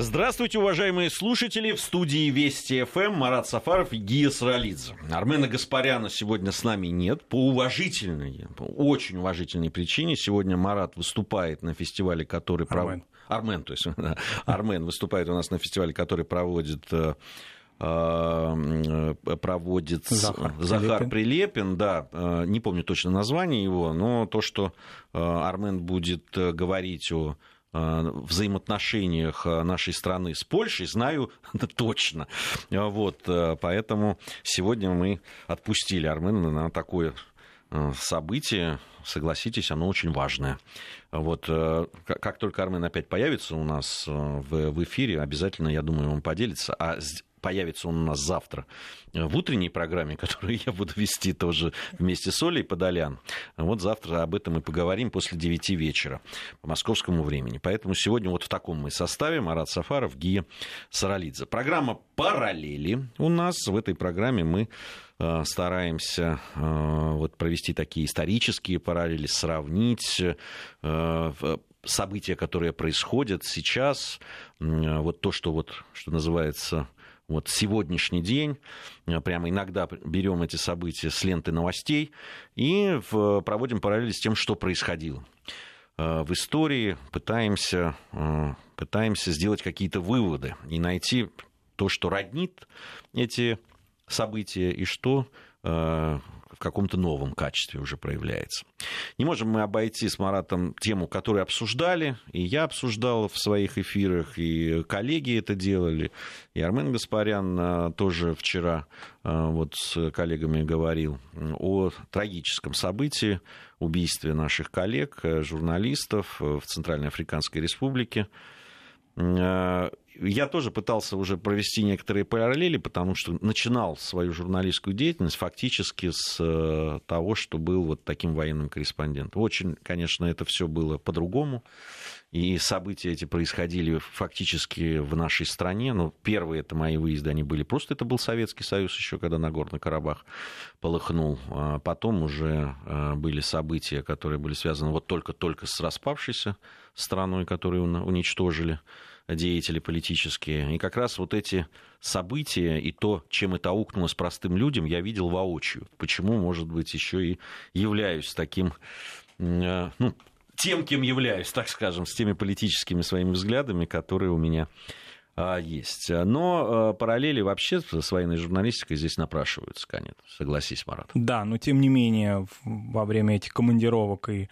Здравствуйте, уважаемые слушатели. В студии Вести ФМ Марат Сафаров и Гия Саралидзе. Армена Гаспаряна сегодня с нами нет. По уважительной, по очень уважительной причине. Сегодня Марат выступает на фестивале, который... Армен. Армен, то есть Армен выступает у нас на фестивале, который проводит э, э, проводит Захар Захар Прилепин. Прилепин, да, э, не помню точно название его, но то, что э, Армен будет э, говорить о э, взаимоотношениях э, нашей страны с Польшей, знаю точно. Э, Вот, э, поэтому сегодня мы отпустили Армена на такое э, событие, согласитесь, оно очень важное. Вот, э, как только Армен опять появится у нас э, в, эфире, обязательно, я думаю, он поделится. А появится он у нас завтра э, в утренней программе, которую я буду вести тоже вместе с Олей Подолян. Вот завтра об этом и поговорим после 9 вечера по московскому времени. Поэтому сегодня вот в таком мы составе Марат Сафаров, Гия Саралидзе. Программа «Параллели» у нас. В этой программе мы э, стараемся э, вот провести такие исторические параллели, сравнить события, которые происходят сейчас, вот то, что вот, что называется, вот сегодняшний день, э, прямо иногда берем эти события с ленты новостей и в- проводим параллели с тем, что происходило. Э, в истории, пытаемся, э, пытаемся сделать какие-то выводы и найти то, что роднит эти события и что э, в каком-то новом качестве уже проявляется. Не можем мы обойти с Маратом тему, которую обсуждали, и я обсуждал в своих эфирах, и коллеги это делали, и Армен Гаспарян э, тоже вчера э, вот с коллегами говорил о трагическом событии, убийстве наших коллег, э, журналистов э, в Центральной Африканской Республике. Я тоже пытался уже провести некоторые параллели, потому что начинал свою журналистскую деятельность фактически с э, того, что был вот таким военным корреспондентом. Очень, конечно, это все было по-другому. И события эти происходили фактически в нашей стране. Но первые это мои выезды, они были просто, это был Советский Союз еще, когда Нагорный Карабах полыхнул. А потом уже э, были события, которые были связаны вот только-только с распавшейся страной, которую уничтожили деятели политические. И как раз вот эти события и то, чем это аукнулось простым людям, я видел воочию. Почему, может быть, еще и являюсь таким, э, ну, тем, кем являюсь, так скажем, с теми политическими своими взглядами, которые у меня а, есть. Но а, параллели вообще с военной журналистикой здесь напрашиваются, конечно. Согласись, Марат. Да, но тем не менее, во время этих командировок и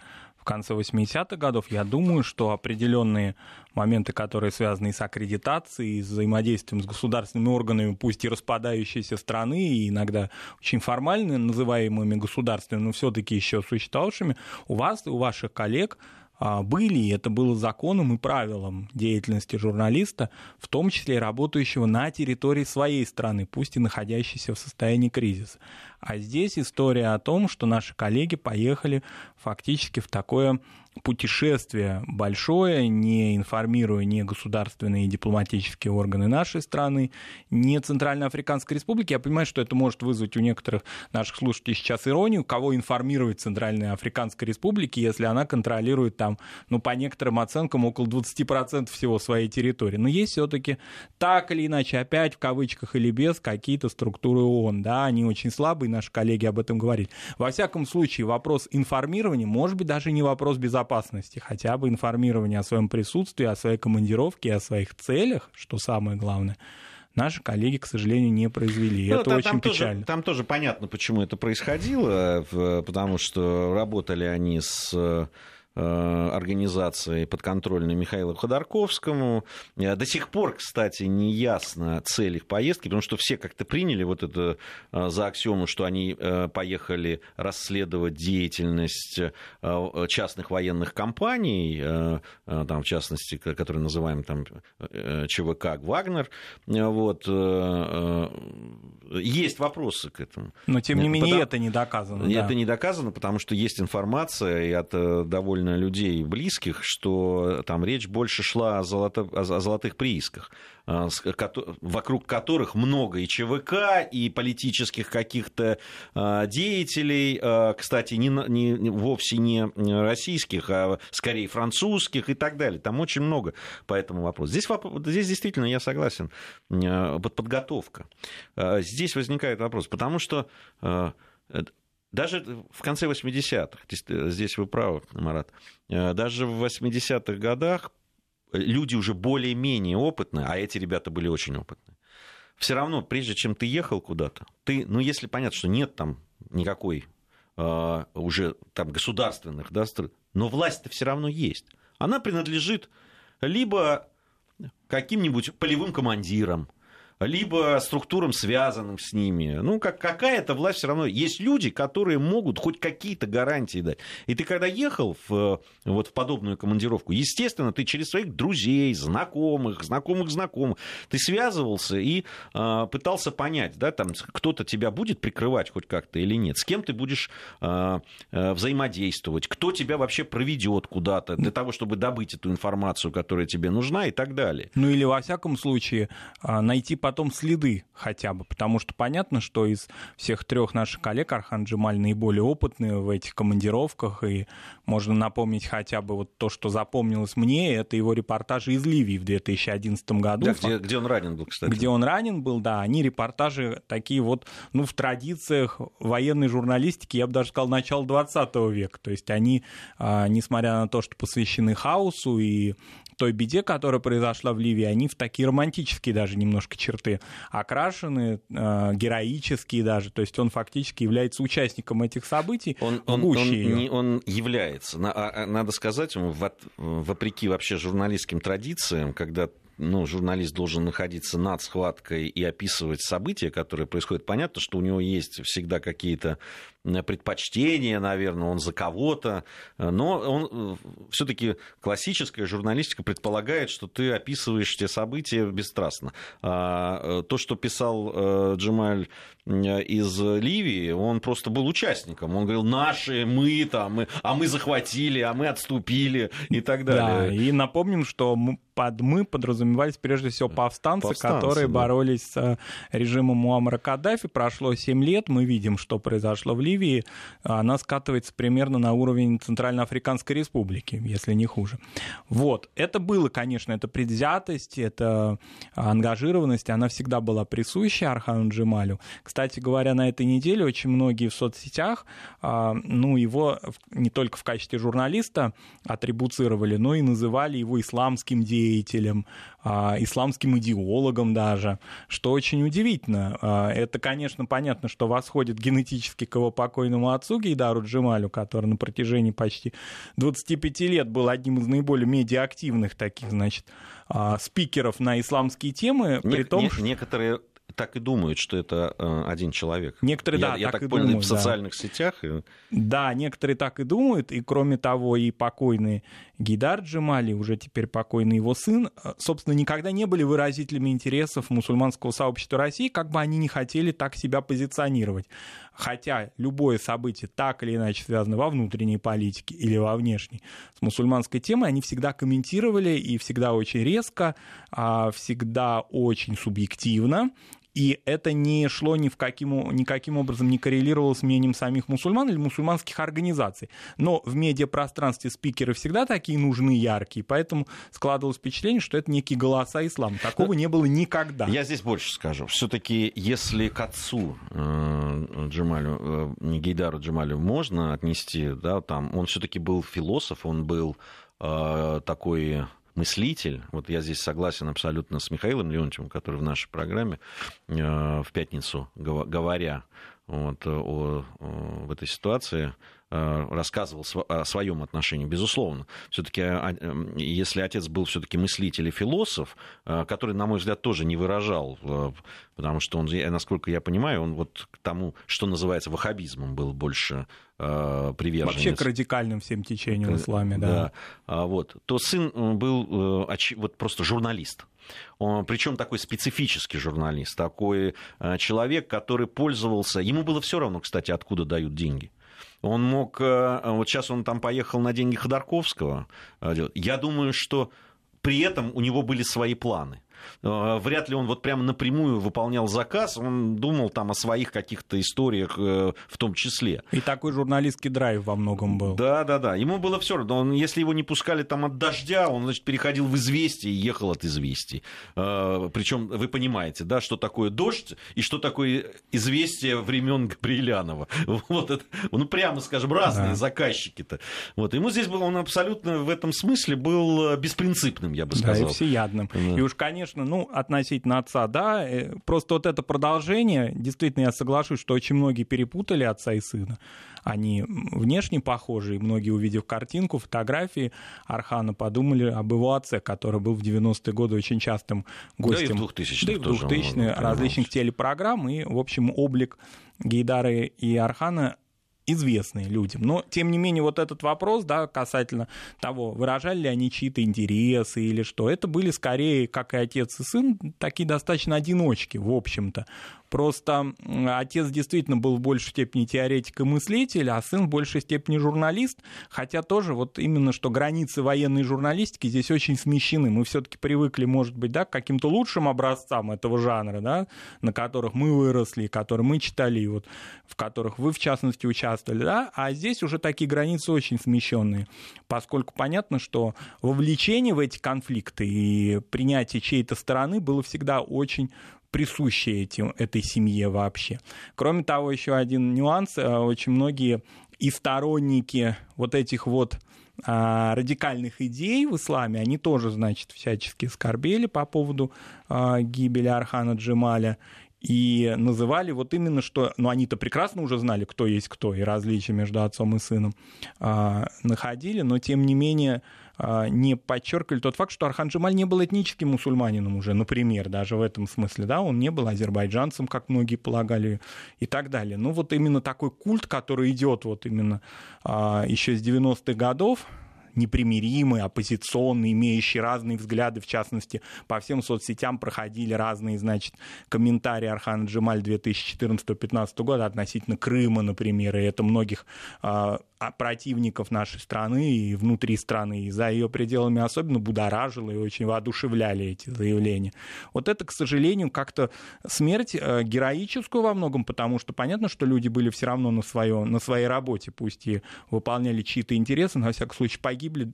конце 80-х годов, я думаю, что определенные моменты, которые связаны с аккредитацией, с взаимодействием с государственными органами, пусть и распадающейся страны, и иногда очень формально называемыми государственными, но все-таки еще существовавшими, у вас у ваших коллег были, и это было законом и правилом деятельности журналиста, в том числе работающего на территории своей страны, пусть и находящейся в состоянии кризиса. А здесь история о том, что наши коллеги поехали фактически в такое путешествие большое, не информируя ни государственные и дипломатические органы нашей страны, ни Центральноафриканской Республики. Я понимаю, что это может вызвать у некоторых наших слушателей сейчас иронию, кого информировать Центральной Африканской Республики, если она контролирует там, ну, по некоторым оценкам, около 20% всего своей территории. Но есть все-таки так или иначе, опять в кавычках или без, какие-то структуры ООН. Да, они очень слабые, наши коллеги об этом говорили. Во всяком случае, вопрос информирования, может быть, даже не вопрос безопасности, хотя бы информирование о своем присутствии, о своей командировке, о своих целях, что самое главное, наши коллеги, к сожалению, не произвели. Ну, это там, очень там печально. Тоже, там тоже понятно, почему это происходило, в- потому что работали они с э, организацией подконтрольной Михаилу Ходорковскому. Э, До сих пор, кстати, не ясно цель их поездки, потому что все как-то приняли вот это э, за аксиому, что они поехали расследовать деятельность частных военных компаний, там, в частности, которые называем там ЧВК «Вагнер». Вот. Есть вопросы к этому. Но, тем не менее, потому- это не доказано. Это да. не доказано, потому что есть информация и от э, довольно людей близких, что там речь больше шла о, золото, о золотых приисках, а, вокруг которых много и ЧВК, и политических каких-то а, деятелей, кстати, не, не, вовсе не российских, а скорее французских и так далее. Там очень много по этому вопросу. Здесь, здесь действительно я согласен, подготовка. Здесь возникает вопрос, потому что даже в конце 80-х, э, здесь вы правы, Марат, э, даже в 80-х годах люди уже более-менее опытные, а эти ребята были очень опытные, все равно, прежде чем ты ехал куда-то, ты, ну, если понятно, что нет там никакой э, уже там государственных, да, но власть-то все равно есть. Она принадлежит либо каким-нибудь полевым командирам, либо структурам, связанным с ними. Ну, как, какая-то власть все равно. Есть люди, которые могут хоть какие-то гарантии дать. И ты когда ехал в, вот, в подобную командировку, естественно, ты через своих друзей, знакомых, знакомых знакомых, ты связывался и э, пытался понять, да, там кто-то тебя будет прикрывать хоть как-то или нет, с кем ты будешь э, э, взаимодействовать, кто тебя вообще проведет куда-то для того, чтобы добыть эту информацию, которая тебе нужна и так далее. Ну или во всяком случае найти потом следы хотя бы, потому что понятно, что из всех трех наших коллег Архан Джемаль наиболее опытный в этих командировках, и можно напомнить хотя бы вот то, что запомнилось мне, это его репортажи из Ливии в 2011 году. Да, где, где он ранен был, кстати. Где он ранен был, да, они репортажи такие вот, ну, в традициях военной журналистики, я бы даже сказал, начала 20 века, то есть они, а, несмотря на то, что посвящены хаосу и той беде, которая произошла в Ливии, они в такие романтические даже немножко черты окрашены, э, героические даже. То есть он фактически является участником этих событий. Он, он, он, не, он является. А, а, надо сказать, вопреки вообще журналистским традициям, когда ну, журналист должен находиться над схваткой и описывать события, которые происходят. Понятно, что у него есть всегда какие-то предпочтения, наверное, он за кого-то, но он э, все-таки классическая журналистика предполагает, что ты описываешь те события бесстрастно. А, э, то, что писал э, Джемаль из Ливии, он просто был участником. Он говорил, наши, мы там, мы, а мы захватили, а мы отступили и так далее. Да, и напомним, что мы, под мы подразумевались прежде всего повстанцы, повстанцы которые да. боролись с режимом Муаммара Каддафи. Прошло 7 лет, мы видим, что произошло в Ливии. Она скатывается примерно на уровень Центральноафриканской Республики, если не хуже. Вот, это было, конечно, это предвзятость, это ангажированность, она всегда была присуща Архану Джемалю. Кстати, кстати говоря, на этой неделе очень многие в соцсетях, а, ну, его не только в качестве журналиста атрибуцировали, но и называли его исламским деятелем, а, исламским идеологом даже, что очень удивительно. А, это, конечно, понятно, что восходит генетически к его покойному отцу Гейдару Джемалю, который на протяжении почти 25 лет был одним из наиболее медиаактивных таких, значит, спикеров на исламские темы, не, при том, не, что... Некоторые так и думают, что это э, один человек. Некоторые, я, да, я так, так понял, думают, в социальных да. сетях. Да, некоторые так и думают, и кроме того, и покойный Гидар Джемали, уже теперь покойный его сын, э, собственно, никогда не были выразителями интересов мусульманского сообщества России, как бы они не хотели так себя позиционировать. Хотя любое событие так или иначе связано во внутренней политике или во внешней с мусульманской темой, они всегда комментировали и всегда очень резко, а, всегда очень субъективно, и это не шло ни в каким, никаким образом не коррелировало с мнением самих мусульман или мусульманских организаций. Но в медиапространстве спикеры всегда такие нужны, яркие, поэтому складывалось впечатление, что это некие голоса ислама. Такого не было никогда. Я здесь больше скажу. Все-таки, если к отцу э, Джамалю, э, Гейдару Джамалю можно отнести, да, там, он все-таки был философ, он был э, такой мыслитель, вот я здесь согласен абсолютно с Михаилом Леонтьевым, который в нашей программе э, в пятницу, говоря вот, о, о, в этой ситуации, рассказывал о своем отношении, безусловно. Все-таки, а, эм, если отец был все-таки мыслитель и философ, э, который, на мой взгляд, тоже не выражал, потому что он, насколько я понимаю, он вот к тому, что называется ваххабизмом, был больше э, приверженец. Вообще к радикальным всем течениям в исламе, да. да. А вот. То сын э, был э, вот просто журналист. Причем такой специфический журналист, такой э, человек, который пользовался. Ему было все равно, кстати, откуда дают деньги. Он мог... Вот сейчас он там поехал на деньги Ходорковского. Я думаю, что при этом у него были свои планы. Э, вряд ли он вот прямо напрямую выполнял заказ, он думал там о своих каких-то историях э, в том числе. И такой журналистский драйв во многом был. Да, да, да. Ему было все равно. Он, если его не пускали там от дождя, он, значит, переходил в известие и ехал от известий. Э, Причем вы понимаете, да, что такое дождь и что такое известие времен Габриэлянова. Вот это, ну, прямо скажем, разные да. заказчики-то. Вот. Ему здесь был, он абсолютно в этом смысле был беспринципным, я бы сказал. Да, и всеядным. Да. И уж, конечно, ну, относительно отца, да, э, просто вот это продолжение, действительно, я соглашусь, что очень многие перепутали отца и сына. Они внешне похожи, и многие, увидев картинку, фотографии Архана, подумали об его отце, который был в 90-е годы очень частым гостем. Да и в 2000-е Да и в 2000 различных телепрограмм, и, в общем, облик Гейдары и Архана известные людям. Но, тем не менее, вот этот вопрос, да, касательно того, выражали ли они чьи-то интересы или что, это были скорее, как и отец и сын, такие достаточно одиночки, в общем-то. Просто отец действительно был в большей степени теоретик и мыслитель, а сын в большей степени журналист, хотя тоже вот именно что границы военной журналистики здесь очень смещены. Мы все-таки привыкли, может быть, да, к каким-то лучшим образцам этого жанра, да, на которых мы выросли, которые мы читали, и вот, в которых вы, в частности, участвовали, да, а здесь уже такие границы очень смещенные, поскольку понятно, что вовлечение в эти конфликты и принятие чьей-то стороны было всегда очень присущие этим, этой семье вообще. Кроме того, еще один нюанс. Э, очень многие и сторонники вот этих вот а, радикальных идей в исламе, они тоже, значит, всячески скорбели по поводу а, гибели Архана Джемаля и называли вот именно что, ну они-то прекрасно уже знали, кто есть кто, и различия между отцом и сыном а, находили, но тем не менее а, не подчеркивали тот факт, что Архан Джемаль не был этническим мусульманином уже, например, даже в этом смысле, да, он не был азербайджанцем, как многие полагали, и так далее. Ну вот именно такой культ, который идет вот именно а, еще с 90-х годов, непримиримый, оппозиционный, имеющий разные взгляды, в частности, по всем соцсетям проходили разные, значит, комментарии Архана Джемаль 2014-2015 года относительно Крыма, например, и это многих а, а, противников нашей страны и внутри страны, и за ее пределами особенно будоражило и очень воодушевляли эти заявления. Вот это, к сожалению, как-то смерть э, героическую во многом, потому что понятно, что люди были все равно на, свое, на своей работе, пусть и выполняли чьи-то интересы, но, во всяком случае, погибли погибли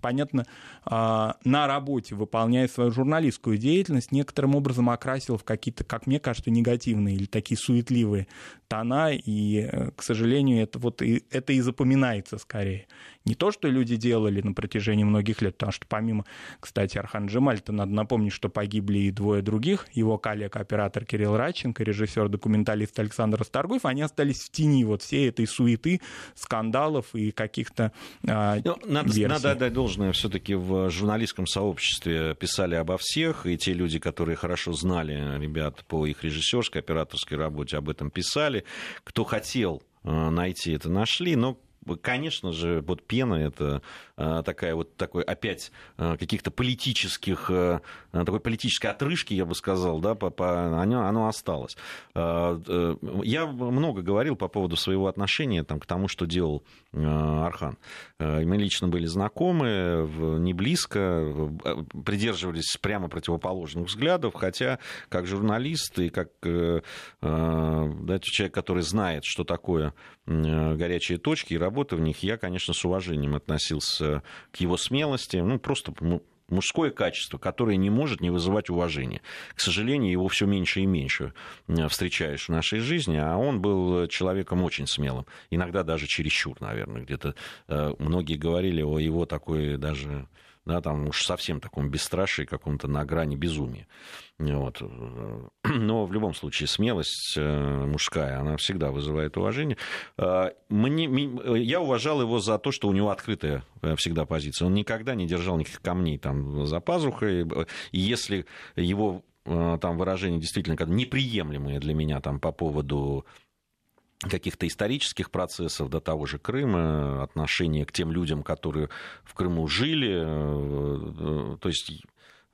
понятно, а, на работе, выполняя свою журналистскую деятельность, некоторым образом окрасил в какие-то, как мне кажется, негативные или такие суетливые тона, и, э, к сожалению, это, вот, это и запоминается скорее. Не то, что люди делали на протяжении многих лет, потому что помимо, кстати, Архан Джемаль-то надо напомнить, что погибли и двое других, его коллег, оператор Кирилл Радченко, режиссер, документалист Александр Старгуев, они остались в тени вот всей этой суеты, скандалов и каких-то а, ну, надо, версий. надо отдать должное все-таки в журналистском сообществе писали обо всех, и те люди, которые хорошо знали ребят по их режиссерской, операторской работе, об этом писали. Кто хотел э, найти это нашли, но Конечно же, вот пена это э, такая вот такой опять э, каких-то политических, э, такой политической отрыжки, я бы сказал, да, по, по, оно, осталось. Я много говорил по поводу своего отношения там, к тому, что делал Архан. Мы лично были знакомы, не близко, придерживались прямо противоположных взглядов, хотя как журналист и как да, человек, который знает, что такое горячие точки и работа в них, я, конечно, с уважением относился к его смелости, ну, просто мужское качество, которое не может не вызывать уважения. К сожалению, его все меньше и меньше встречаешь в нашей жизни, а он был человеком очень смелым, иногда даже чересчур, наверное, где-то э, многие говорили о его такой даже да, там уж совсем таком бесстрашии, каком-то на грани безумия. Вот. Но в любом случае смелость э, мужская, она всегда вызывает уважение. Э, мне, я уважал его за то, что у него открытая э, всегда позиция. Он никогда не держал никаких камней там за пазухой. И если его там выражения действительно неприемлемые для меня там по поводу каких-то исторических процессов до того же Крыма, отношения к тем людям, которые в Крыму жили. Э, то есть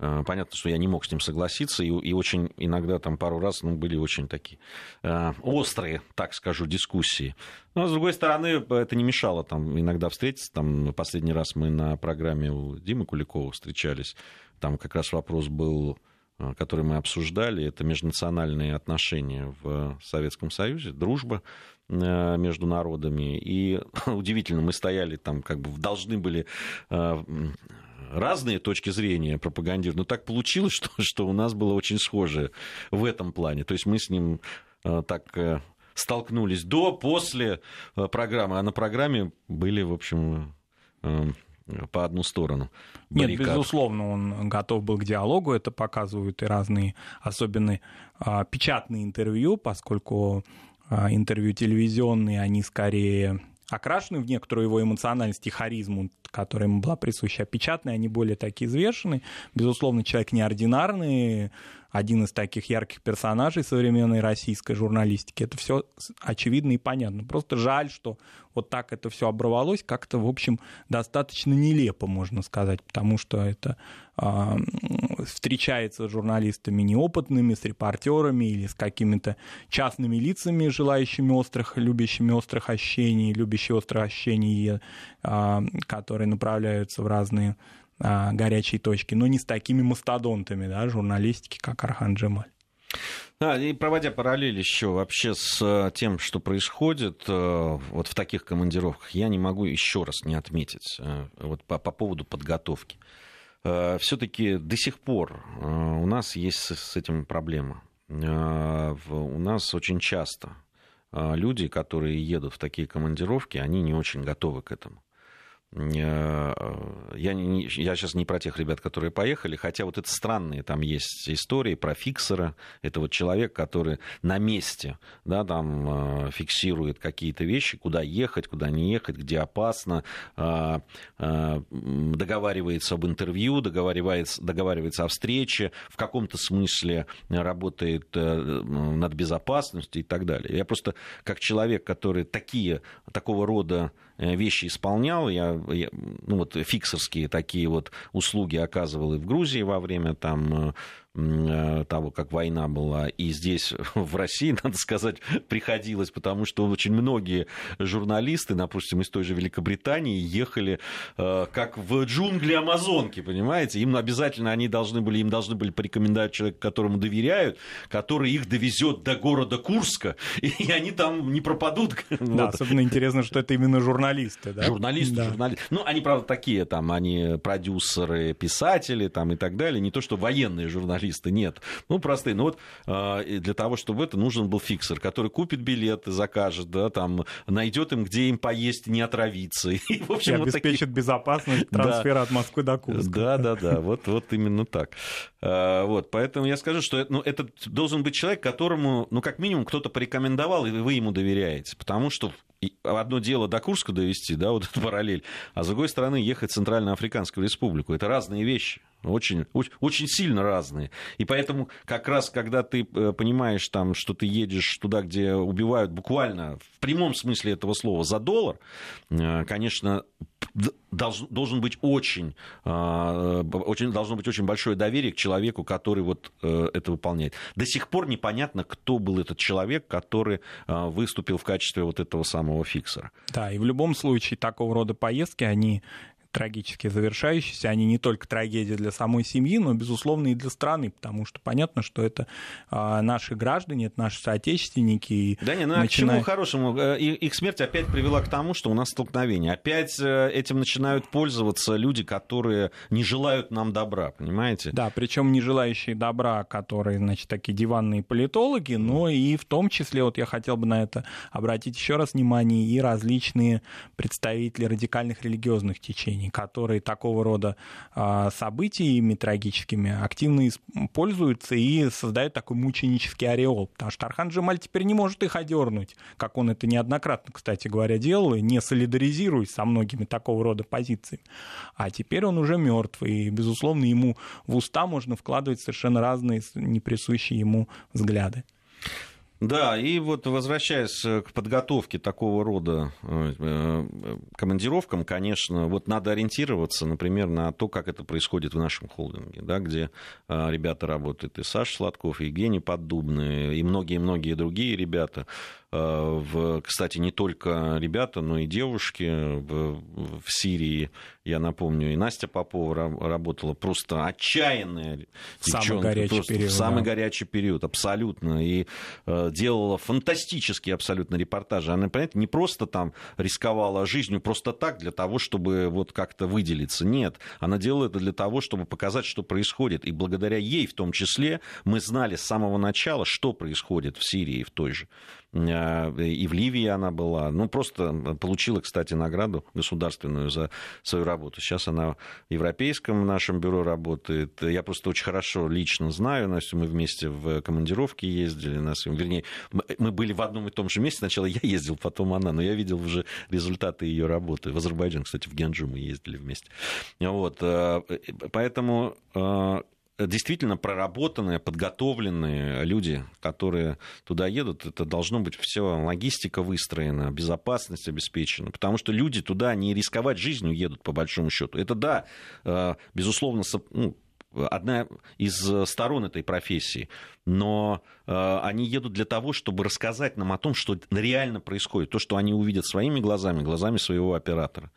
Э, понятно, что я не мог с ним согласиться, и, и очень иногда там пару раз ну, были очень такие э, острые, так скажу, дискуссии. Но, с другой стороны, это не мешало там иногда встретиться. Там последний раз мы на программе у Димы Куликова встречались. Там как раз вопрос был э, который мы обсуждали, это межнациональные отношения в Советском Союзе, дружба э, между народами. И удивительно, мы стояли там, как бы должны были разные точки зрения пропагандировать, но так получилось, что, что у нас было очень схожее в этом плане. То есть мы с ним э, так э, столкнулись до, после э, программы, а на программе были, в общем, по одну сторону. Баррикад. Нет, безусловно, он готов был к диалогу, это показывают и разные, особенно а, печатные интервью, поскольку а, интервью телевизионные, они скорее окрашены в некоторую его эмоциональность и харизму, которая ему была присуща. А печатные, они более такие взвешенные. Безусловно, человек неординарный, один из таких ярких персонажей современной российской журналистики. Это все очевидно и понятно. Просто жаль, что вот так это все оборвалось, как-то, в общем, достаточно нелепо, можно сказать, потому что это э, встречается с журналистами неопытными, с репортерами или с какими-то частными лицами, желающими острых, любящими острых ощущений, любящие острых ощущений, э, которые направляются в разные а, горячей точки, но не с такими мастодонтами да, журналистики, как Архан Джемаль. Да, и проводя параллель еще вообще с э, тем, что происходит э, вот в таких командировках, я не могу еще раз не отметить э, вот по, по поводу подготовки. Все-таки до сих пор у нас есть с этим проблема. У нас очень часто люди, которые едут в такие командировки, они не очень готовы к этому. Э, я, не, я сейчас не про тех ребят, которые поехали, хотя вот это странные там есть истории про фиксера. Это вот человек, который на месте да, там, э, фиксирует какие-то вещи, куда ехать, куда не ехать, где опасно, э, договаривается об интервью, договаривается, договаривается о встрече, в каком-то смысле работает над безопасностью и так далее. Я просто как человек, который такие, такого рода вещи исполнял. Я, я ну, вот, фиксерские такие вот услуги оказывал и в Грузии во время там, э, Э, того, как война была. И здесь, в России, надо сказать, приходилось, потому что очень многие журналисты, допустим, из той же Великобритании, ехали э, как в джунгли Амазонки, понимаете? Им обязательно они должны были, им должны были порекомендовать человека, которому доверяют, который их довезет до города Курска, и они там не пропадут. Да, вот. особенно интересно, что это именно журналисты, да? Журналисты, да. журналисты. Ну, они, правда, такие, там, они продюсеры, писатели, там, и так далее, не то, что военные журналисты, журналисты, нет. Ну, простые. Ну, вот а, для того, чтобы это, нужен был фиксер, который купит билеты, закажет, да, там, найдет им, где им поесть, не отравиться. И, в общем, и вот обеспечит такие... безопасность трансфера да. от Москвы до Курска. Да, да, да, вот, вот именно так. А, вот, поэтому я скажу, что ну, это должен быть человек, которому, ну, как минимум, кто-то порекомендовал, и вы ему доверяете. Потому что одно дело до Курска довести, да, вот эту параллель, а с другой стороны ехать в Центральноафриканскую республику. Это разные вещи. Очень, очень, очень сильно разные. И поэтому как раз, когда ты э, понимаешь, там, что ты едешь туда, где убивают буквально в прямом смысле этого слова за доллар, э, конечно, должен, должен быть очень, э, очень, должно быть очень большое доверие к человеку, который вот это выполняет. До сих пор непонятно, кто был этот человек, который выступил в качестве вот этого самого фиксера. Да, и в любом случае такого рода поездки, они трагически завершающиеся, они не только трагедия для самой семьи, но, безусловно, и для страны, потому что понятно, что это а, наши граждане, это наши соотечественники. И да не, ну начиная... а к чему хорошему? Э, их смерть опять привела к тому, что у нас столкновение. Опять э, этим начинают пользоваться люди, которые не желают нам добра, понимаете? Да, причем не желающие добра, которые, значит, такие диванные политологи, но и в том числе, вот я хотел бы на это обратить еще раз внимание, и различные представители радикальных религиозных течений населения, которые такого рода а, событиями трагическими активно пользуются и создают такой мученический ореол. Потому что Архан Джемаль теперь не может их одернуть, как он это неоднократно, кстати говоря, делал, и не солидаризируясь со многими такого рода позициями. А теперь он уже мертв, и, безусловно, ему в уста можно вкладывать совершенно разные, неприсущие ему взгляды. Да, и вот возвращаясь к подготовке такого рода э, командировкам, конечно, вот надо ориентироваться, например, на то, как это происходит в нашем холдинге, да, где ребята работают, и Саша Сладков, и Евгений Поддубный, и многие-многие другие ребята. В, кстати, не только ребята, но и девушки в, в Сирии, я напомню, и Настя Попова работала просто отчаянная девчонка. Самый горячий просто период. В самый да. горячий период, абсолютно. И э, делала фантастические абсолютно репортажи. Она, понимаете, не просто там рисковала жизнью просто так, для того, чтобы вот как-то выделиться. Нет, она делала это для того, чтобы показать, что происходит. И благодаря ей в том числе мы знали с самого начала, что происходит в Сирии в той же. Э, и в Ливии она была. Ну, просто получила, кстати, награду государственную за свою работу. Сейчас она в европейском нашем бюро работает. Я просто очень хорошо лично знаю Настю. Мы вместе в командировке ездили. Нас, вернее, мы были в одном и том же месте. Сначала я ездил, потом она. Но я видел уже результаты ее работы. В Азербайджан, кстати, в Генджу мы ездили вместе. Вот. Э, поэтому э, действительно проработанные, подготовленные люди, которые туда едут, это должно быть все, логистика выстроена, безопасность обеспечена, потому что люди туда не рисковать жизнью едут, по большому счету. Это, да, э, безусловно, ну, одна из сторон этой профессии, но э, они едут для того, чтобы рассказать нам о том, что реально происходит, то, что они увидят своими глазами, глазами своего оператора.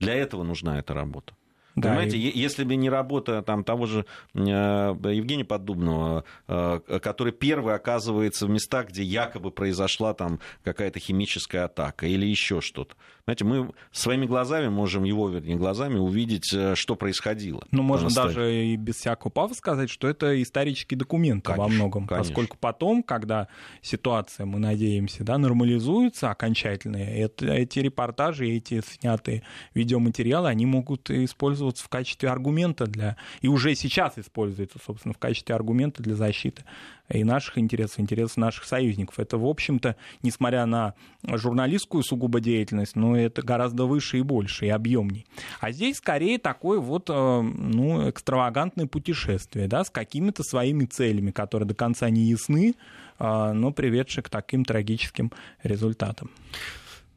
Для этого нужна эта работа. Да, Понимаете, и... если бы не работа там, того же э, Евгения Поддубного, э, который первый оказывается в местах, где якобы произошла там какая-то химическая атака или еще что-то. Знаете, мы своими глазами можем, его, вернее, глазами увидеть, э, что происходило. Ну, можно даже и без всякого пафа сказать, что это исторический документ во многом. Конечно. Поскольку потом, когда ситуация, мы надеемся, да, нормализуется окончательно, это, эти репортажи, эти снятые видеоматериалы, они могут использоваться в качестве аргумента для... И уже сейчас используются, собственно, в качестве аргумента для защиты и наших интересов, интересов наших союзников. Это, в общем-то, несмотря на журналистскую сугубо деятельность, но это гораздо выше и больше, и объемней. А здесь скорее такое вот, э, ну, экстравагантное путешествие, да, с какими-то своими целями, которые до конца не ясны, э, но приведшие к таким трагическим результатам.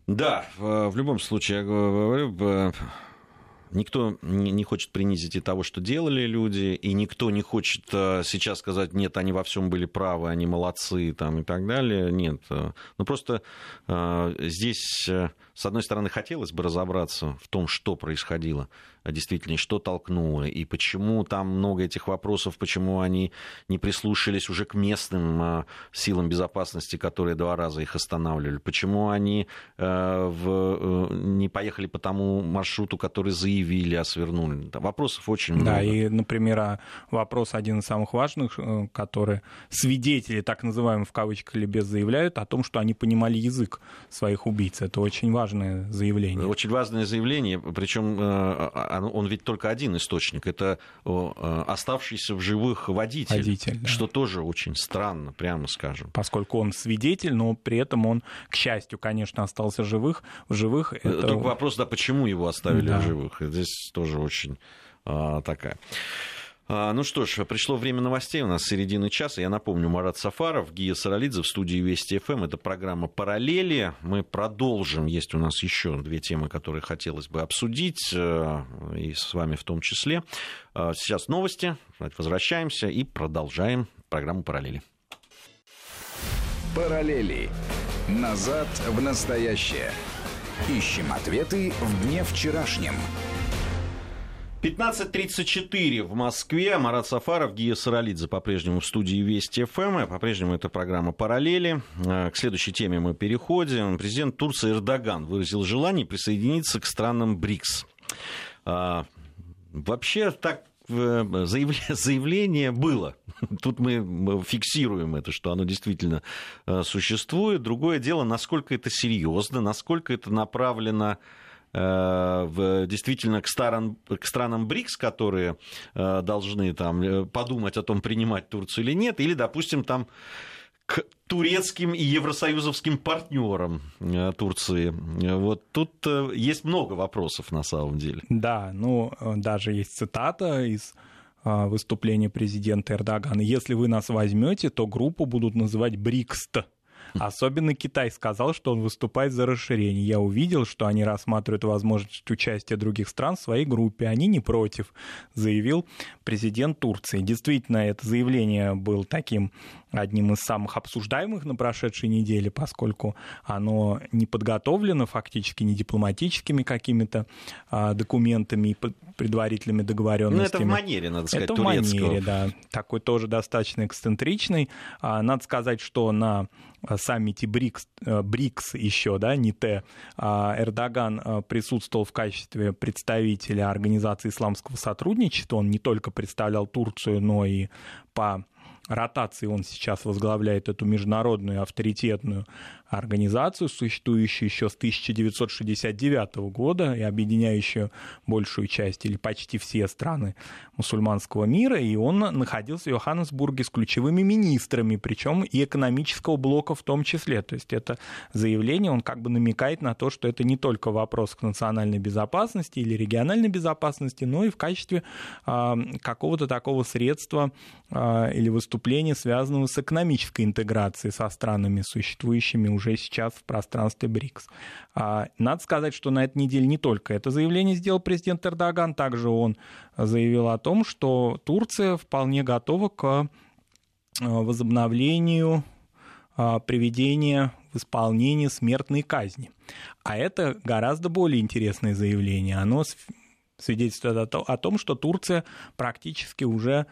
Да, в любом случае, я говорю, Никто не хочет принизить и того, что делали люди, и никто не хочет э, сейчас сказать, нет, они во всем были правы, они молодцы там, и так далее. Нет. Э, ну просто э, здесь, с одной стороны, хотелось бы разобраться в том, что происходило действительно, и что толкнуло, и почему там много этих вопросов, почему они не прислушались уже к местным силам безопасности, которые два раза их останавливали, почему они в, не поехали по тому маршруту, который заявили а свернули. Вопросов очень много. Да, и, например, а вопрос один из самых важных, э, который свидетели, так называемые в кавычках или без, заявляют о том, что они понимали язык своих убийц. Это очень важное заявление. Очень важное заявление, причем э, а, он ведь только один источник. Это э, оставшийся в живых водитель, водитель да. что тоже очень странно, прямо скажем. Поскольку он свидетель, но при этом он, к счастью, конечно, остался живых, в живых. Это... Только вопрос, да, почему его оставили да. в живых? Здесь тоже очень а, такая. А, ну что ж, пришло время новостей. У нас середины часа. Я напомню, Марат Сафаров, Гия Саралидзе в студии Вести ФМ. Это программа «Параллели». Мы продолжим. Есть у нас еще две темы, которые хотелось бы обсудить, э, и с вами в том числе. А, сейчас новости. Возвращаемся и продолжаем программу «Параллели». «Параллели. Назад в настоящее». Ищем ответы в дне вчерашнем. 15.34 в Москве. Марат Сафаров, Гия Саралидзе по-прежнему в студии Вести ФМ. По-прежнему это программа «Параллели». Э, к следующей теме мы переходим. Президент Турции Эрдоган выразил желание присоединиться к странам БРИКС. А, вообще так э, заявление было. Тут мы фиксируем это, что оно действительно э, существует. Другое дело, насколько это серьезно, насколько это направлено в, действительно к, старым, к странам БРИКС, которые э, должны там э, подумать о том, принимать Турцию или нет, или, допустим, там к турецким и евросоюзовским партнерам Турции. Вот тут есть много вопросов на самом деле. Да, ну даже есть цитата из выступления президента Эрдогана. Если вы нас возьмете, то группу будут называть БРИКСТ Особенно Китай сказал, что он выступает за расширение. Я увидел, что они рассматривают возможность участия других стран в своей группе. Они не против, заявил президент Турции. Действительно, это заявление было таким одним из самых обсуждаемых на прошедшей неделе, поскольку оно не подготовлено фактически не дипломатическими какими-то а, документами и предварительными договоренностями. Ну, это в манере, надо сказать, Это в манере, да. Такой тоже достаточно эксцентричный. А, надо сказать, что на саммите БРИКС, э, БРИКС еще, да, не Т, а Эрдоган э, присутствовал в качестве представителя Организации исламского сотрудничества. Он не только представлял Турцию, но и по ротации он сейчас возглавляет эту международную авторитетную организацию, существующую еще с 1969 года и объединяющую большую часть или почти все страны мусульманского мира, и он находился в Йоханнесбурге с ключевыми министрами, причем и экономического блока в том числе. То есть это заявление, он как бы намекает на то, что это не только вопрос к национальной безопасности или региональной безопасности, но и в качестве э, какого-то такого средства э, или выступления, связанного с экономической интеграцией со странами, существующими уже сейчас в пространстве БРИКС. А, надо сказать, что на этой неделе не только это заявление сделал президент Эрдоган, также он заявил о том, что Турция вполне готова к а, возобновлению а, приведения в исполнение смертной казни. А это гораздо более интересное заявление. Оно свидетельствует о том, что Турция практически уже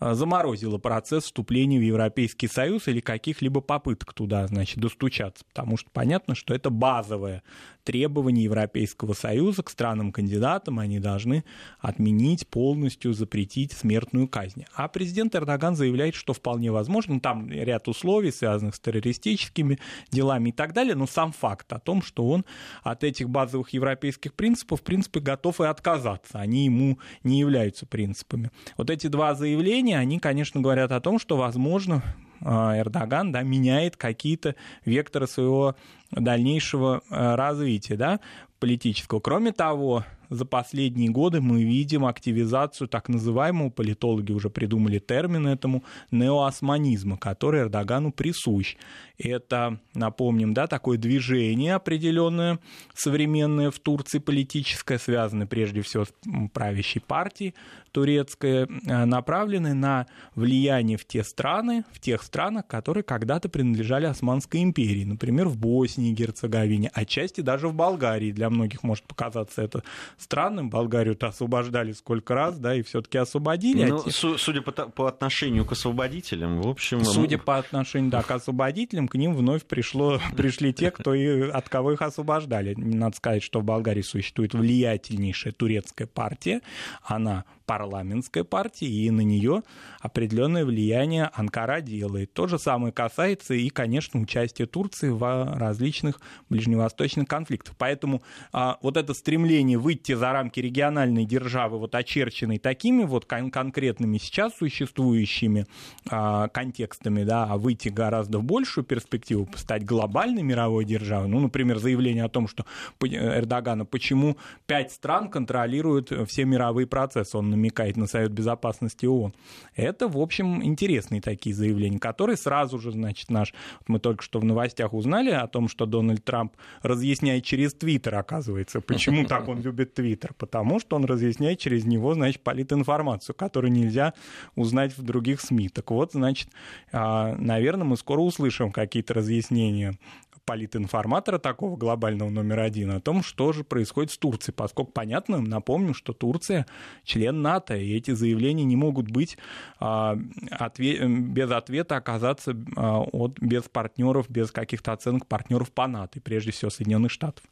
заморозила процесс вступления в Европейский Союз или каких-либо попыток туда, значит, достучаться, потому что понятно, что это базовое требование Европейского Союза к странам-кандидатам, они должны отменить полностью, запретить смертную казнь. А президент Эрдоган заявляет, что вполне возможно, там ряд условий, связанных с террористическими делами и так далее, но сам факт о том, что он от этих базовых европейских принципов, в принципе, готов и отказаться, они ему не являются принципами. Вот эти два заявления заявления, они, конечно, говорят о том, что, возможно, а, Эрдоган да, меняет какие-то векторы своего дальнейшего а, развития да, политического. Кроме того, за последние годы мы видим активизацию так называемого, политологи уже придумали термин этому, неоосманизма, который Эрдогану присущ. Это, напомним, да, такое движение определенное, современное в Турции политическое, связанное прежде всего с правящей партией турецкой, э, направленное на влияние в те страны, в тех странах, которые когда-то принадлежали Османской империи, например, в Боснии и Герцеговине, отчасти даже в Болгарии. Для многих может показаться это странным. Болгарию-то освобождали сколько раз, да, и все-таки освободили. Ну, те... Судя по, по отношению к освободителям, в общем... Судя по отношению, да, к освободителям, к ним вновь пришло, пришли те, кто и, от кого их освобождали. Надо сказать, что в Болгарии существует влиятельнейшая турецкая партия. Она парламентская партия, и на нее определенное влияние Анкара делает. То же самое касается и, конечно, участия Турции в различных ближневосточных конфликтах. Поэтому а, вот это стремление выйти за рамки региональной державы, вот очерченной такими вот кон- конкретными сейчас существующими а, контекстами, да, а выйти гораздо в большую перспективу, стать глобальной мировой державой, ну, например, заявление о том, что Эрдогана, почему пять стран контролируют все мировые процессы, он намекает на Совет Безопасности ООН. Это, в общем, интересные такие заявления, которые сразу же, значит, наш... Мы только что в новостях узнали о том, что Дональд Трамп разъясняет через Твиттер, оказывается. Почему так он любит Твиттер? Потому что он разъясняет через него, значит, политинформацию, которую нельзя узнать в других СМИ. Так вот, значит, а, наверное, мы скоро услышим какие-то разъяснения политинформатора такого глобального номер один о том, что же происходит с Турцией, поскольку понятно, напомню, что Турция член НАТО, и эти заявления не могут быть а, отве- без ответа оказаться а, от, без партнеров, без каких-то оценок партнеров по НАТО, и прежде всего Соединенных Штатов.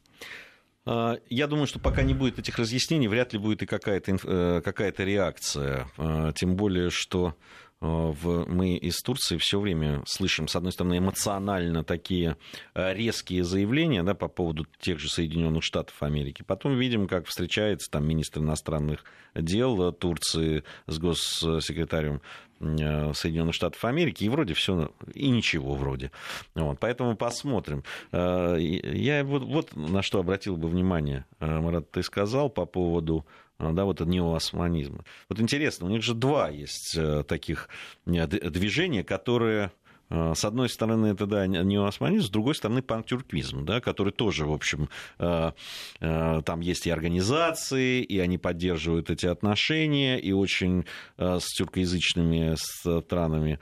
А, я думаю, что пока не будет этих разъяснений, вряд ли будет и какая-то, э, какая-то реакция. А, тем более, что в, мы из Турции все время слышим, с одной стороны, эмоционально такие э, резкие заявления да, по поводу тех же Соединенных Штатов Америки. Потом видим, как встречается там министр иностранных дел Турции с госсекретарем э, Соединенных Штатов Америки, и вроде все, и ничего вроде. Вот, поэтому посмотрим. Я вот, вот на что обратил бы внимание, Марат, ты сказал по поводу да, вот неоосманизма. Вот интересно, у них же два есть э, таких движения, которые Э, с одной стороны, это, да, неосманизм, с другой стороны, пантюркизм, да, который тоже, в общем, э, там есть и организации, и они поддерживают эти отношения, и очень с тюркоязычными странами,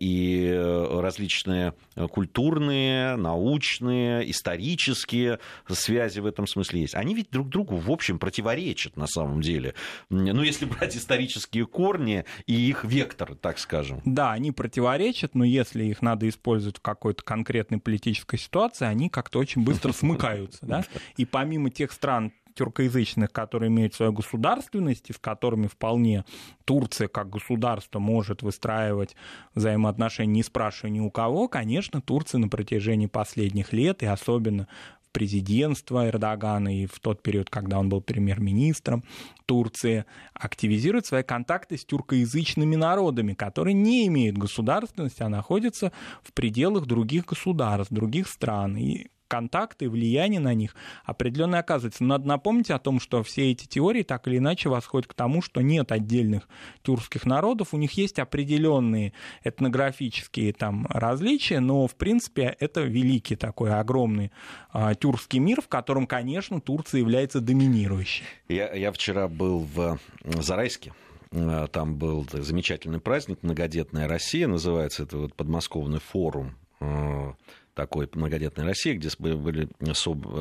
и различные культурные, научные, исторические связи в этом смысле есть. Они ведь друг другу, в общем, противоречат на самом деле. Ну, если брать исторические корни и их вектор, так скажем. Да, они противоречат, но если их надо использовать в какой-то конкретной политической ситуации, они как-то очень быстро смыкаются. Да? И помимо тех стран, тюркоязычных, которые имеют свою государственность, и с которыми вполне Турция как государство может выстраивать взаимоотношения, не спрашивая ни у кого, конечно, Турция на протяжении последних лет, и особенно президентства Эрдогана и в тот период, когда он был премьер-министром Турции, активизирует свои контакты с тюркоязычными народами, которые не имеют государственности, а находятся в пределах других государств, других стран. И контакты, влияние на них определенно оказывается. Надо напомнить о том, что все эти теории так или иначе восходят к тому, что нет отдельных тюркских народов, у них есть определенные этнографические там различия, но в принципе это великий такой огромный а, тюркский мир, в котором, конечно, Турция является доминирующей. Я, я вчера был в Зарайске, а, там был замечательный праздник «Многодетная Россия», называется это вот подмосковный форум а, такой многодетной России, где были,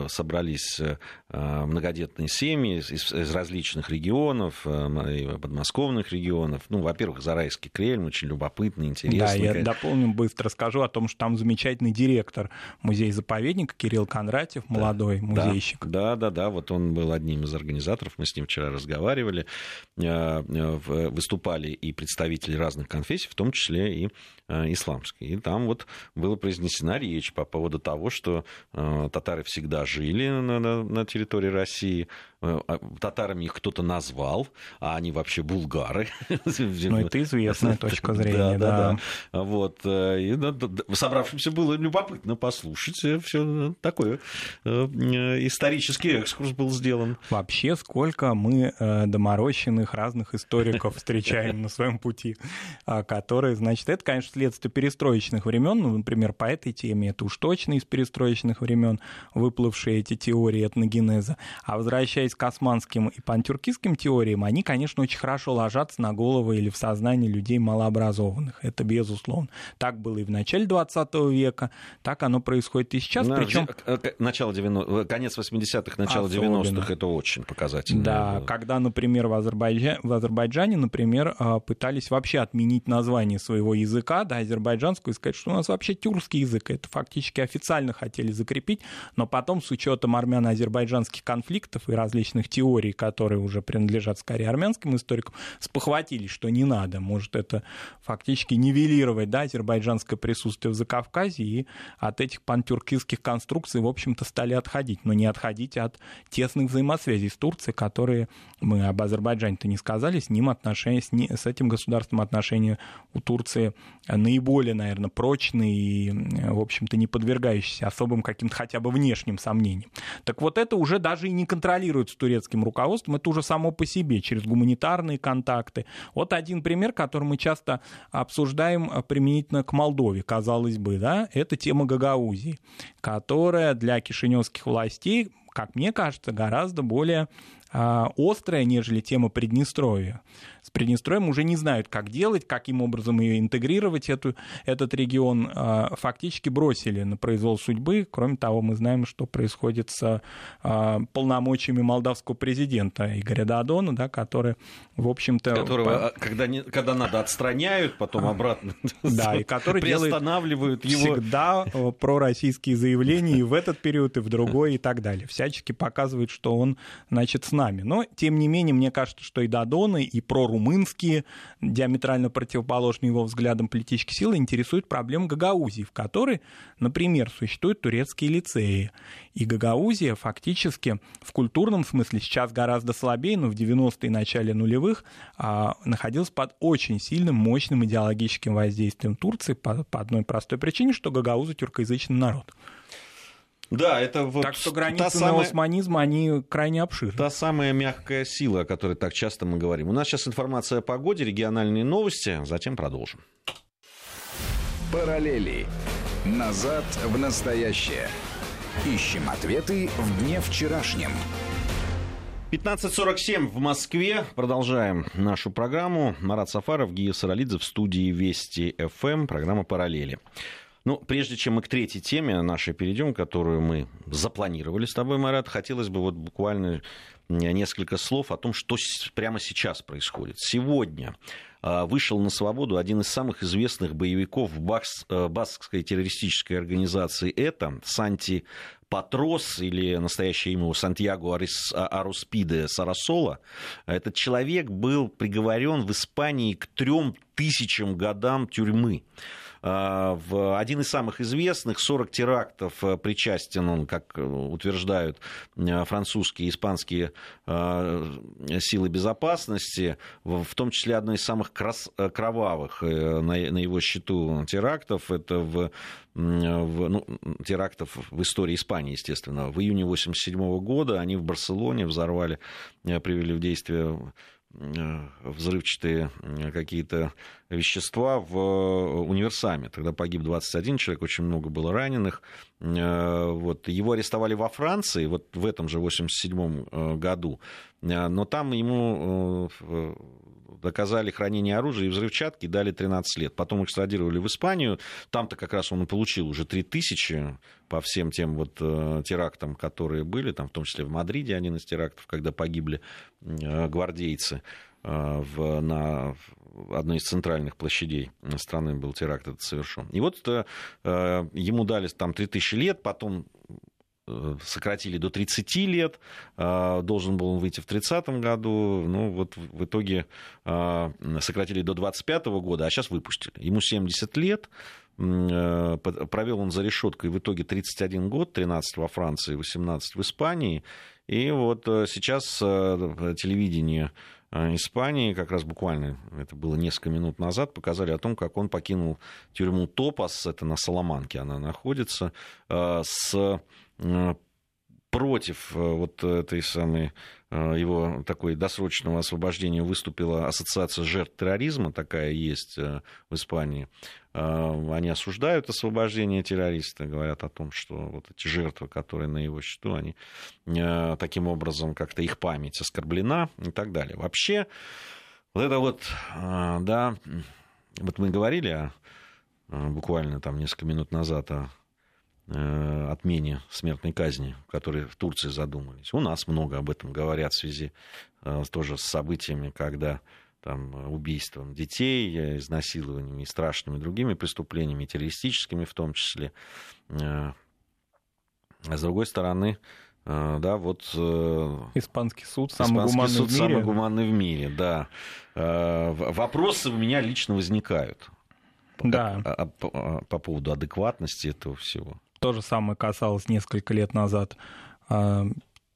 собрались э, многодетные семьи из, из различных регионов, э, подмосковных регионов. Ну, во-первых, Зарайский Крель, очень любопытный, интересный. Да, я дополню, быстро скажу о том, что там замечательный директор музея-заповедника Кирилл Кондратьев, молодой да, музейщик. Да, да, да, вот он был одним из организаторов, мы с ним вчера разговаривали. Э, выступали и представители разных конфессий, в том числе и исламские. И там вот была произнесена речь речь по поводу того, что э, татары всегда жили на, на, на территории России, татарами их кто-то назвал, а они вообще булгары. Ну, это известная точка зрения, да. да, да. Вот. Э, и, собравшимся было любопытно послушать. Э, Все такое. Исторический экскурс был сделан. Вообще, сколько мы доморощенных разных историков встречаем на своем пути, а, которые, значит, это, конечно, следствие перестроечных времен. Ну, например, по этой теме это уж точно из перестроечных времен выплывшие эти теории этногенеза. А возвращаясь возвращаясь к османским и пантюркистским теориям, они, конечно, очень хорошо ложатся на головы или в сознание людей малообразованных. Это безусловно. Так было и в начале 20 века, так оно происходит и сейчас. На, причем... Э, начало 90 конец 80-х, начало Особенно. 90-х это очень показательно. Да, было. когда, например, в, Азербайджа... в Азербайджане, например, а, пытались вообще отменить название своего языка, да, азербайджанскую, и сказать, что у нас вообще тюркский язык. Это фактически официально хотели закрепить, но потом с учетом армяно-азербайджанских конфликтов и различных различных теорий, которые уже принадлежат скорее армянским историкам, спохватились, что не надо. Может это фактически нивелировать да, азербайджанское присутствие в Закавказье, и от этих пантюркистских конструкций, в общем-то, стали отходить. Но не отходить от тесных взаимосвязей с Турцией, которые мы об Азербайджане-то не сказали, с ним отношения, с, не, с этим государством отношения у Турции наиболее, наверное, прочные и, в общем-то, не подвергающиеся особым каким-то хотя бы внешним сомнениям. Так вот это уже даже и не контролирует с турецким руководством, это уже само по себе, через гуманитарные контакты. Вот один пример, который мы часто обсуждаем э, применительно к Молдове, казалось бы, да, это тема Гагаузии, которая для кишиневских властей, как мне кажется, гораздо более острая, нежели тема Приднестровья с Приднестровьем уже не знают, как делать, каким образом ее интегрировать, эту, этот регион, а, фактически бросили на произвол судьбы. Кроме того, мы знаем, что происходит с а, полномочиями молдавского президента Игоря Дадона, да, который, в общем-то... Которого, по... когда, не, когда надо, отстраняют, потом обратно да, и который приостанавливают его. Всегда э, пророссийские заявления и в этот период, и в другой, и так далее. Всячески показывает, что он, значит, с нами. Но, тем не менее, мне кажется, что и Дадоны, и про прорумынские, диаметрально противоположные его взглядам политические силы, интересуют проблем Гагаузии, в которой, например, существуют турецкие лицеи. И Гагаузия фактически в культурном смысле сейчас гораздо слабее, но в 90-е и начале нулевых а, находилась под очень сильным, мощным идеологическим воздействием Турции по, по одной простой причине, что гагаузы тюркоязычный народ. Да, это вот так что границы самая, неосманизма, они крайне обширны. Та самая мягкая сила, о которой так часто мы говорим. У нас сейчас информация о погоде, региональные новости, затем продолжим. Параллели. Назад в настоящее. Ищем ответы в дне вчерашнем. 15.47 в Москве. Продолжаем нашу программу. Марат Сафаров, Гия Саралидзе в студии Вести ФМ. Программа «Параллели». Ну, прежде чем мы к третьей теме нашей перейдем, которую мы запланировали с тобой, Марат, хотелось бы вот буквально несколько слов о том, что прямо сейчас происходит. Сегодня а, вышел на свободу один из самых известных боевиков э, баскской террористической организации «Это», Санти Патрос, или настоящее имя его Сантьяго а, Аруспиде Сарасола. Этот человек был приговорен в Испании к трем тысячам годам тюрьмы. А, в один из самых известных, 40 терактов э, причастен он, как э, утверждают э, французские и испанские силы безопасности, в том числе одной из самых кровавых на его счету терактов, это в в, ну, терактов в истории Испании, естественно. В июне 1987 года они в Барселоне взорвали, привели в действие взрывчатые какие-то вещества в универсаме. Тогда погиб 21 человек, очень много было раненых. Э, вот. Его арестовали во Франции, вот в этом же 87 э, году, но там ему доказали хранение оружия и взрывчатки, дали 13 лет. Потом экстрадировали в Испанию. Там-то как раз он и получил уже 3000 по всем тем вот э, терактам, которые были, там, в том числе в Мадриде один из терактов, когда погибли э, гвардейцы э, в, на одной из центральных площадей страны был теракт этот совершен. И вот ему дали там 3000 лет, потом Э, сократили до 30 лет, э, должен был он выйти в 30 году, ну вот в итоге э, сократили до 25 года, а сейчас выпустили. Ему 70 лет, провел он за решеткой в итоге 31 год, 13 во Франции, 18 в Испании, и вот сейчас телевидение Испании, как раз буквально, это было несколько минут назад, показали о том, как он покинул тюрьму Топас, это на Соломанке она находится, с Э, против э, вот этой самой э, его такой досрочного освобождения выступила ассоциация жертв терроризма, такая есть в Испании. Они осуждают освобождение террориста, говорят о том, что вот эти жертвы, которые на его счету, они таким образом как-то их память оскорблена и так далее. Вообще, вот это вот, да, вот мы говорили буквально там несколько минут назад о Э, отмене смертной казни, которые в Турции задумались. У нас много об этом говорят в связи э, тоже с событиями, когда там, убийством детей, изнасилованиями и страшными другими преступлениями, террористическими в том числе. Э, а с другой стороны, да, вот... Испанский суд самый Испанский гуманный суд в мире. самый гуманный в мире, да. Вопросы у меня лично возникают. Да. по, по поводу адекватности этого всего. То же самое касалось несколько лет назад, а,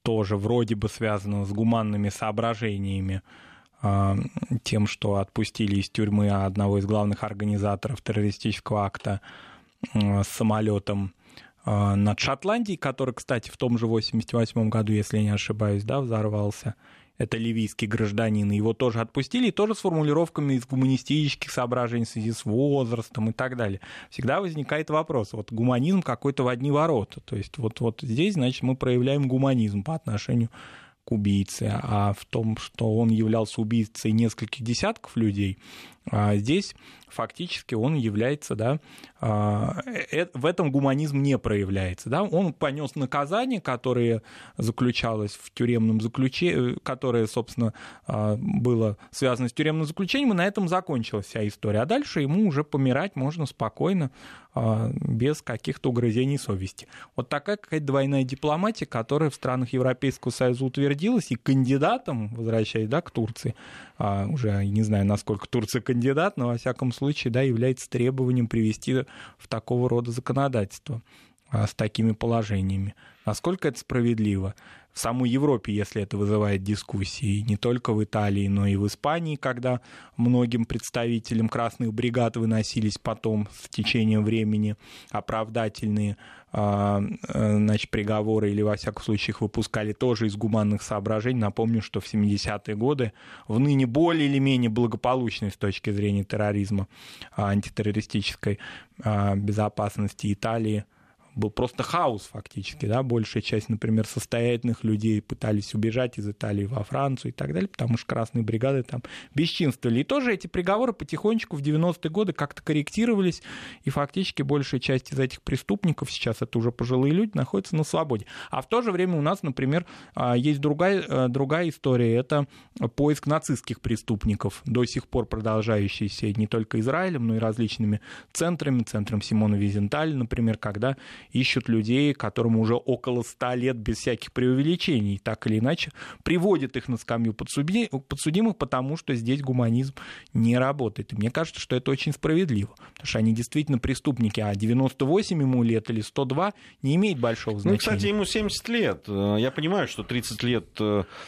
тоже вроде бы связано с гуманными соображениями, а, тем, что отпустили из тюрьмы одного из главных организаторов террористического акта а, с самолетом над Шотландией, который, кстати, в том же 88 году, если я не ошибаюсь, да, взорвался это ливийский гражданин, его тоже отпустили, и тоже с формулировками из гуманистических соображений в связи с возрастом и так далее. Всегда возникает вопрос, вот гуманизм какой-то в одни ворота, то есть вот, вот здесь, значит, мы проявляем гуманизм по отношению к убийце, а в том, что он являлся убийцей нескольких десятков людей, а здесь фактически он является, да, а, э, в этом гуманизм не проявляется, да, он понес наказание, которое заключалось в тюремном заключении, которое, собственно, а, было связано с тюремным заключением, и на этом закончилась вся история, а дальше ему уже помирать можно спокойно, без каких-то угрызений совести. Вот такая какая-то двойная дипломатия, которая в странах Европейского Союза утвердилась, и кандидатом, возвращаясь да, к Турции, уже не знаю, насколько Турция кандидат, но во всяком случае да, является требованием привести в такого рода законодательство а, с такими положениями. Насколько это справедливо? В самой Европе, если это вызывает дискуссии, не только в Италии, но и в Испании, когда многим представителям красных бригад выносились потом с течением времени оправдательные а, э, значит, приговоры или, во всяком случае, их выпускали тоже из гуманных соображений. Напомню, что в 70-е годы в ныне более или менее благополучной с точки зрения терроризма, а, антитеррористической а, безопасности Италии был просто хаос фактически, да, большая часть, например, состоятельных людей пытались убежать из Италии во Францию и так далее, потому что красные бригады там бесчинствовали. И тоже эти приговоры потихонечку в 90-е годы как-то корректировались, и фактически большая часть из этих преступников, сейчас это уже пожилые люди, находятся на свободе. А в то же время у нас, например, а, есть другая, э, другая история, это поиск нацистских преступников, до сих пор продолжающийся не только Израилем, но и различными центрами, центром Симона Визенталь, например, когда ищут людей, которым уже около ста лет без всяких преувеличений, так или иначе, приводят их на скамью подсудимых, потому что здесь гуманизм не работает. И мне кажется, что это очень справедливо, потому что они действительно преступники, а 98 ему лет или 102 не имеет большого значения. Ну, кстати, ему 70 лет. Я понимаю, что 30 лет,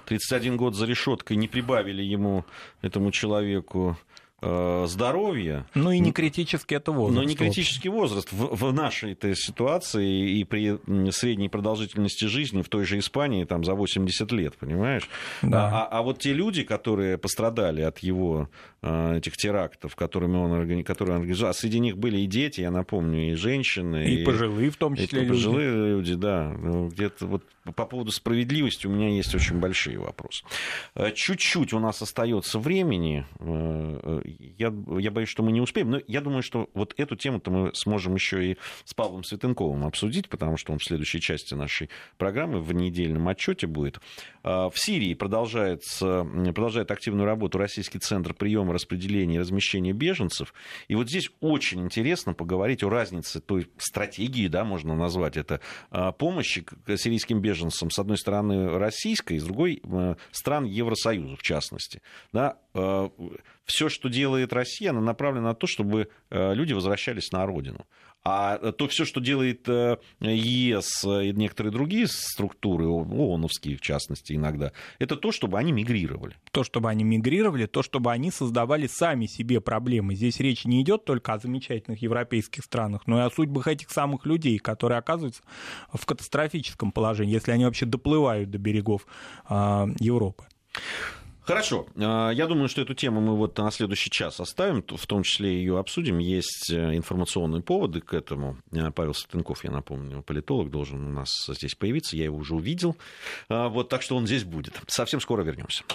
31 э, год за решеткой не прибавили ему, этому человеку Э, здоровья. Ну и не критический это возраст. Но не критический возраст. В, в нашей этой ситуации и при средней продолжительности жизни в той же Испании там за 80 лет, понимаешь? Да. А, а вот те люди, которые пострадали от его э, этих терактов, которыми он, которые он организовал, а среди них были и дети, я напомню, и женщины. И, и пожилые в том числе и люди. пожилые люди, да. Ну, где-то вот по поводу справедливости у меня есть очень большие вопросы. Э, чуть-чуть у нас остается времени я, я боюсь, что мы не успеем. Но я думаю, что вот эту тему-то мы сможем еще и с Павлом Светенковым обсудить, потому что он в следующей части нашей программы в недельном отчете будет. А, в Сирии продолжается, продолжает активную работу Российский центр приема, распределения и размещения беженцев. И вот здесь очень интересно поговорить о разнице той стратегии, да, можно назвать это, а, помощи сирийским беженцам, с одной стороны, российской, с другой стран Евросоюза, в частности. Да, все, что делает Россия, она направлена на то, чтобы э, люди возвращались на родину. А то все, что делает э, ЕС и некоторые другие структуры, ООНовские в частности иногда, это то, чтобы они мигрировали. То, чтобы они мигрировали, то, чтобы они создавали сами себе проблемы. Здесь речь не идет только о замечательных европейских странах, но и о судьбах этих самых людей, которые оказываются в катастрофическом положении, если они вообще доплывают до берегов э, Европы. Хорошо. А, я думаю, что эту тему мы вот на следующий час оставим, в том числе ее обсудим. Есть э, информационные поводы к этому. Э, Павел Сатенков, я напомню, политолог, должен у нас здесь появиться. Я его уже увидел. А, вот, так что он здесь будет. Совсем скоро вернемся.